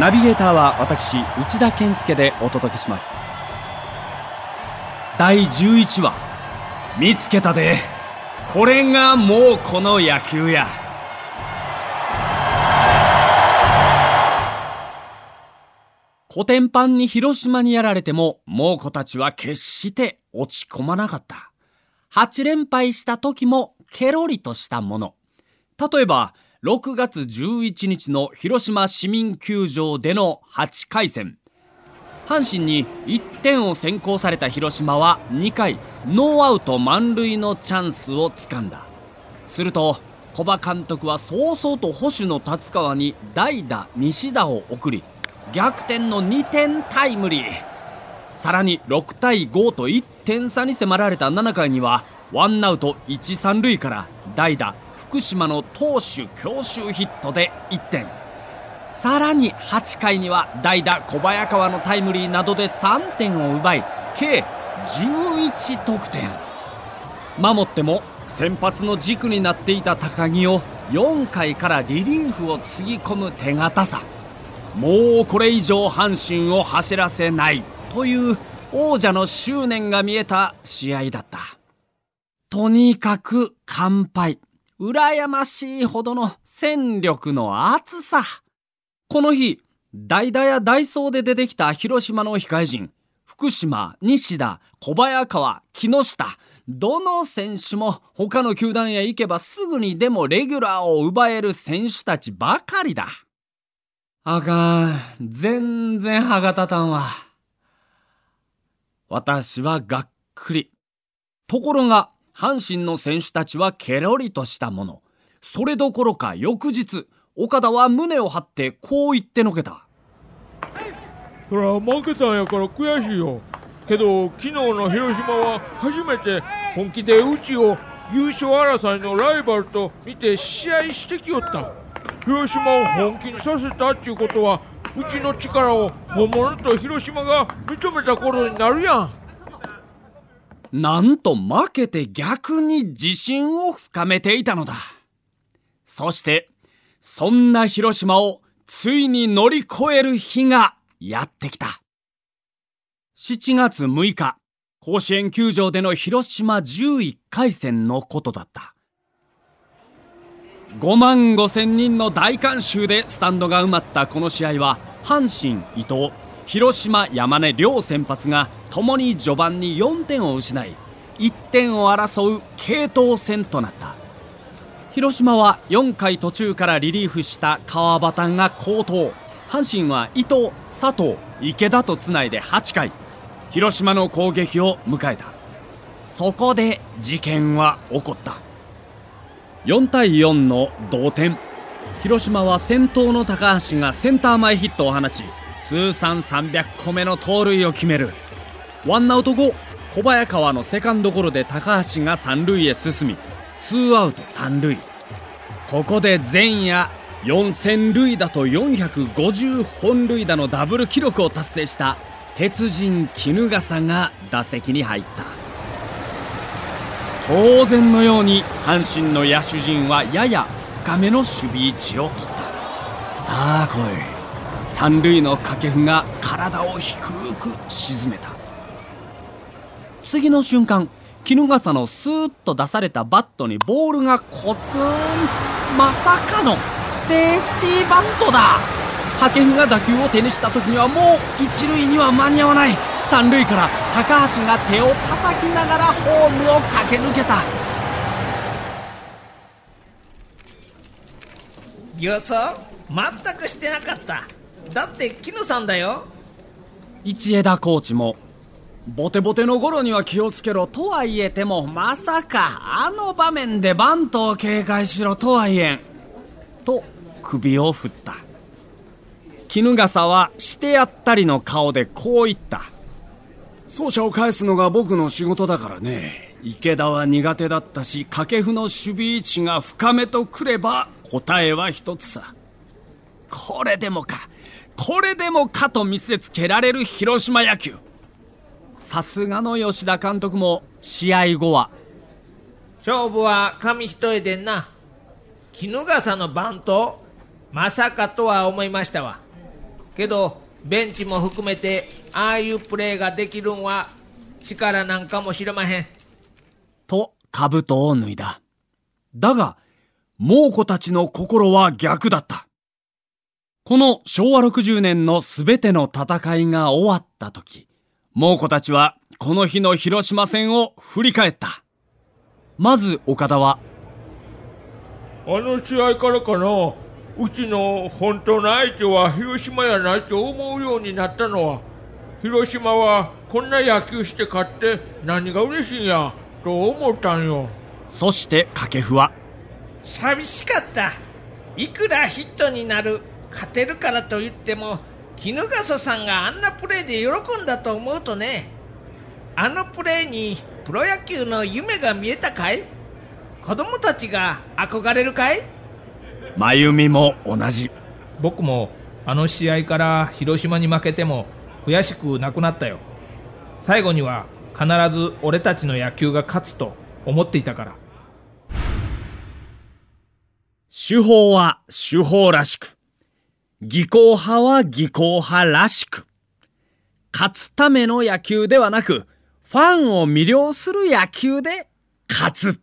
ナビゲーターは私内田健介でお届けします。第11話。見つけたで。これがもうこの野球や。コテンパンに広島にやられても猛虎たちは決して落ち込まなかった。8連敗した時もケロリとしたもの。例えば6月11日の広島市民球場での8回戦。阪神に1点を先行された広島は2回ノーアウト満塁のチャンスをつかんだ。すると古葉監督は早々と保守の達川に代打西田を送り逆転の2点タイムリー。さらに6対5と1点差に迫られた7回にはワンアウト1、3塁から代打福島の投手強襲ヒットで1点。さらに8回には代打小早川のタイムリーなどで3点を奪い計11得点。守っても先発の軸になっていた高木を4回からリリーフをつぎ込む手堅さ。もうこれ以上阪神を走らせない。という王者の執念が見えた試合だった。とにかく完敗。羨ましいほどの戦力の厚さ。この日、代打やダイソーで出てきた広島の控え陣、福島、西田、小早川、木下、どの選手も他の球団へ行けばすぐにでもレギュラーを奪える選手たちばかりだ。あかん。全然歯が立たんわ。私はがっくり。ところが、阪神の選手たちはケロリとしたもの。それどころか翌日、岡田は胸を張ってこう言ってのけた。そら負けたんやから悔しいよ。けど昨日の広島は初めて本気でうちを優勝争いのライバルと見て試合してきよった。広島を本気にさせたっていうことはうちの力を本物と広島が認めた頃になるやん。なんと負けて逆に自信を深めていたのだ。そして、そんな広島をついに乗り越える日がやってきた。7月6日、甲子園球場での広島11回戦のことだった。5万5千人の大観衆でスタンドが埋まったこの試合は、阪神伊藤、広島山根両先発が共に序盤に4点を失い1点を争う継投戦となった。広島は4回途中からリリーフした川端が好投。阪神は伊藤佐藤池田とつないで8回。広島の攻撃を迎えた。そこで事件は起こった。4対4の同点。広島は先頭の高橋がセンター前ヒットを放ち通算300個目の盗塁を決める。ワンアウト後小早川のセカンドゴロで高橋が三塁へ進みツーアウト三塁。ここで前夜4000塁打と450本塁打のダブル記録を達成した鉄人衣笠が打席に入った。当然のように阪神の野手陣はやや深めの守備位置を取った。さあ来い。三塁の掛布が体を低く沈めた。次の瞬間衣笠のスーッと出されたバットにボールがコツン。まさかのセーフティーバントだ。掛布が打球を手にした時にはもう一塁には間に合わない。三塁から高橋が手を叩きながらホームを駆け抜けた。予想？全くしてなかった。だって絹さんだよ一枝コーチもボテボテの頃には気をつけろとは言えても、まさか、あの場面でバントを警戒しろとは言えん。と、首を振った。衣笠はしてやったりの顔でこう言った。走者を返すのが僕の仕事だからね。池田は苦手だったし、掛布の守備位置が深めとくれば、答えは一つさ。これでもか、これでもかと見せつけられる広島野球。さすがの吉田監督も試合後は勝負は紙一重でんな衣笠の番頭まさかとは思いましたわけどベンチも含めてああいうプレーができるんは力なんかもしれまへんと兜を脱いだ。だが、猛虎たちの心は逆だった。この昭和60年のすべての戦いが終わった時、猛虎たちはこの日の広島戦を振り返った。まず岡田は、あの試合からかなうちの本当の相手は広島やないと思うようになったのは広島はこんな野球して勝って何が嬉しいんやと思ったんよそして掛布は、寂しかったいくらヒットになる勝てるからと言っても衣笠さんがあんなプレーで喜んだと思うとねあのプレーにプロ野球の夢が見えたかい？子供たちが憧れるかい？真由美も同じ。僕もあの試合から広島に負けても悔しくなくなったよ。最後には必ず俺たちの野球が勝つと思っていたから。手法は手法らしく、技巧派は技巧派らしく、勝つための野球ではなく、ファンを魅了する野球で勝つ。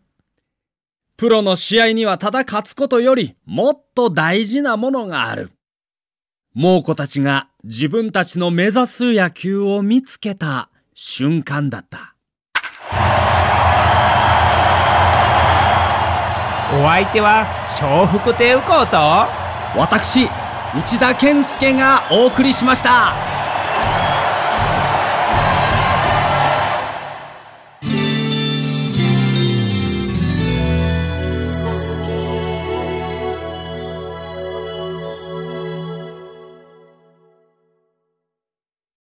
プロの試合にはただ勝つことよりもっと大事なものがある。猛虎たちが自分たちの目指す野球を見つけた瞬間だった。お相手は笑福亭右近と私、内田健介がお送りしました。